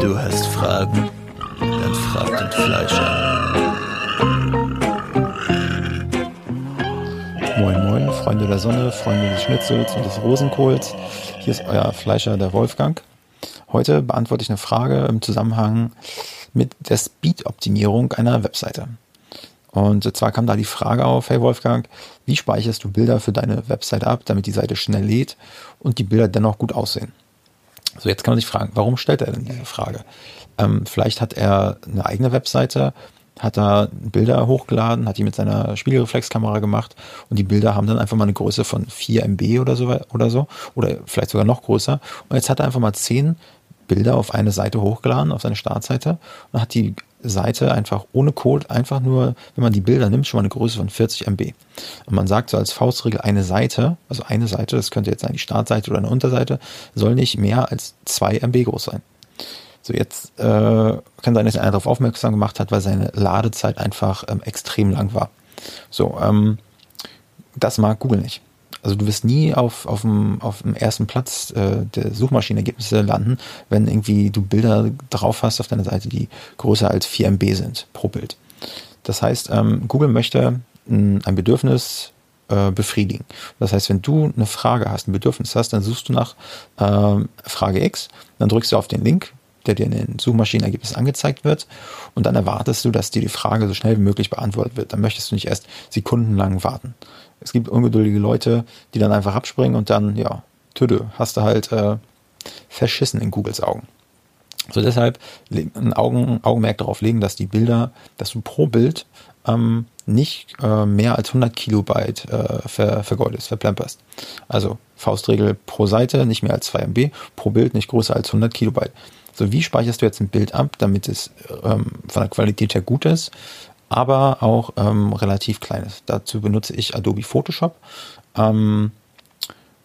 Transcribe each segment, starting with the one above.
Du hast Fragen? Dann frag den Fleischer. Moin Moin, Freunde der Sonne, Freunde des Schnitzels und des Rosenkohls. Hier ist euer Fleischer, der Wolfgang. Heute beantworte ich eine Frage im Zusammenhang mit der Speed-Optimierung einer Webseite. Und zwar kam da die Frage auf, hey Wolfgang, wie speicherst du Bilder für deine Webseite ab, damit die Seite schnell lädt und die Bilder dennoch gut aussehen? So, jetzt kann man sich fragen, warum stellt er denn diese Frage? Ähm, vielleicht hat er eine eigene Webseite, hat da Bilder hochgeladen, hat die mit seiner Spiegelreflexkamera gemacht und die Bilder haben dann einfach mal eine Größe von 4 MB oder so oder so oder vielleicht sogar noch größer. Und jetzt hat er einfach mal 10 Bilder auf eine Seite hochgeladen, auf seine Startseite und hat die Seite einfach ohne Code, einfach nur, wenn man die Bilder nimmt, schon mal eine Größe von 40 MB. Und man sagt so als Faustregel, eine Seite, also eine Seite, das könnte jetzt sein die Startseite oder eine Unterseite, soll nicht mehr als 2 MB groß sein. So, jetzt äh, kann sein, dass einer darauf aufmerksam gemacht hat, weil seine Ladezeit einfach ähm, extrem lang war. So, ähm, das mag Google nicht. Also du wirst nie auf, auf, dem, auf dem ersten Platz äh, der Suchmaschinenergebnisse landen, wenn irgendwie du Bilder drauf hast auf deiner Seite, die größer als 4 MB sind pro Bild. Das heißt, ähm, Google möchte ein, ein Bedürfnis äh, befriedigen. Das heißt, wenn du eine Frage hast, ein Bedürfnis hast, dann suchst du nach äh, Frage X, dann drückst du auf den Link, der dir in den Suchmaschinenergebnissen angezeigt wird und dann erwartest du, dass dir die Frage so schnell wie möglich beantwortet wird. Dann möchtest du nicht erst sekundenlang warten. Es gibt ungeduldige Leute, die dann einfach abspringen und dann, ja, töde, hast du halt äh, verschissen in Googles Augen. So deshalb ein Augen, Augenmerk darauf legen, dass die Bilder, dass du pro Bild ähm, nicht äh, mehr als 100 Kilobyte äh, ver, vergeudest, verplemperst. Also Faustregel pro Seite nicht mehr als 2 MB, pro Bild nicht größer als 100 Kilobyte. So, wie speicherst du jetzt ein Bild ab, damit es ähm, von der Qualität her gut ist, aber auch ähm, relativ klein ist? Dazu benutze ich Adobe Photoshop. Ähm,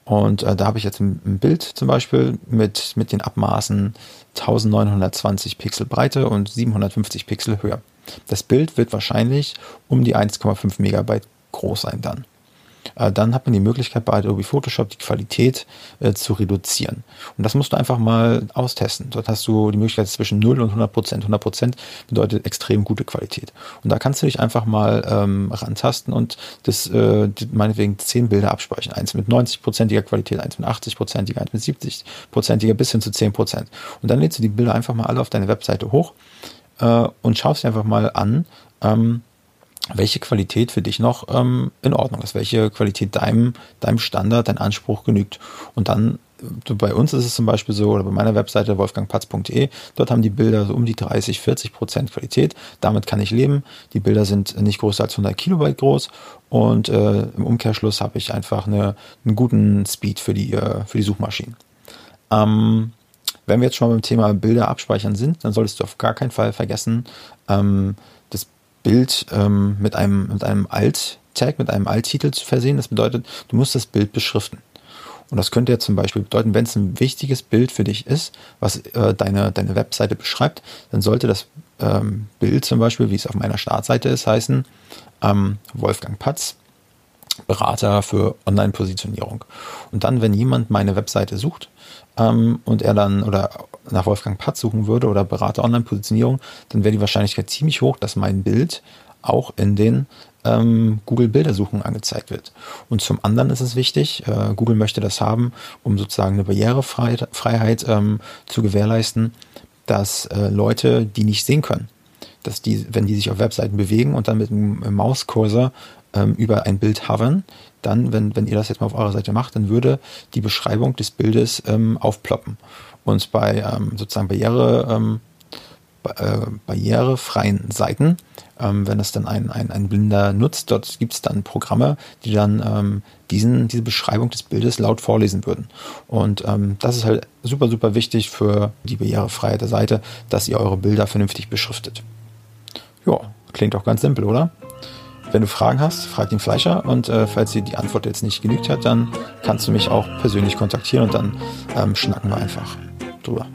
und äh, da habe ich jetzt ein, ein, Bild zum Beispiel mit, mit den Abmaßen 1920 Pixel Breite und 750 Pixel Höhe. Das Bild wird wahrscheinlich um die 1,5 Megabyte groß sein dann. Äh, dann hat man die Möglichkeit bei Adobe Photoshop die Qualität äh, zu reduzieren. Und das musst du einfach mal austesten. Dort hast du die Möglichkeit zwischen 0 und 100 Prozent. 100 Prozent bedeutet extrem gute Qualität. Und da kannst du dich einfach mal ähm, rantasten und das äh, meinetwegen 10 Bilder abspeichern. Eins mit 90-prozentiger Qualität, eins mit 80-prozentiger, eins mit 70-prozentiger bis hin zu 10 Prozent. Und dann lädst du die Bilder einfach mal alle auf deine Webseite hoch äh, und schaust dir einfach mal an, ähm, welche Qualität für dich noch ähm, in Ordnung ist, welche Qualität deinem, deinem Standard, dein Anspruch genügt. Und dann, bei uns ist es zum Beispiel so, oder bei meiner Webseite wolfgangpatz.de, dort haben die Bilder so um die 30, 40 Prozent Qualität. Damit kann ich leben. Die Bilder sind nicht größer als 100 Kilobyte groß und äh, im Umkehrschluss habe ich einfach eine, einen guten Speed für die, äh, für die Suchmaschinen. Ähm, wenn wir jetzt schon beim Thema Bilder abspeichern sind, dann solltest du auf gar keinen Fall vergessen, ähm, Bild ähm, mit einem, mit einem Alt-Tag, mit einem Alt-Titel zu versehen. Das bedeutet, du musst das Bild beschriften. Und das könnte ja zum Beispiel bedeuten, wenn es ein wichtiges Bild für dich ist, was äh, deine, deine Webseite beschreibt, dann sollte das ähm, Bild zum Beispiel, wie es auf meiner Startseite ist, heißen ähm, Wolfgang Patz, Berater für Online-Positionierung. Und dann, wenn jemand meine Webseite sucht ähm, und er dann oder nach Wolfgang Patz suchen würde oder Berater Online-Positionierung, dann wäre die Wahrscheinlichkeit ziemlich hoch, dass mein Bild auch in den ähm, Google Bildersuchen angezeigt wird. Und zum anderen ist es wichtig, äh, Google möchte das haben, um sozusagen eine Barrierefreiheit ähm, zu gewährleisten, dass äh, Leute, die nicht sehen können, dass die, wenn die sich auf Webseiten bewegen und dann mit einem Mauscursor ähm, über ein Bild hovern, dann, wenn, wenn ihr das jetzt mal auf eurer Seite macht, dann würde die Beschreibung des Bildes ähm, aufploppen. Und bei ähm, sozusagen Barriere, ähm, äh, barrierefreien Seiten, ähm, wenn das dann ein, ein, ein Blinder nutzt, dort gibt es dann Programme, die dann ähm, diesen, diese Beschreibung des Bildes laut vorlesen würden. Und das ist halt super, super wichtig für die Barrierefreiheit der Seite, dass ihr eure Bilder vernünftig beschriftet. Ja, klingt auch ganz simpel, oder? Wenn du Fragen hast, frag den Fleischer und äh, falls dir die Antwort jetzt nicht genügt hat, dann kannst du mich auch persönlich kontaktieren und dann ähm, schnacken wir einfach drüber.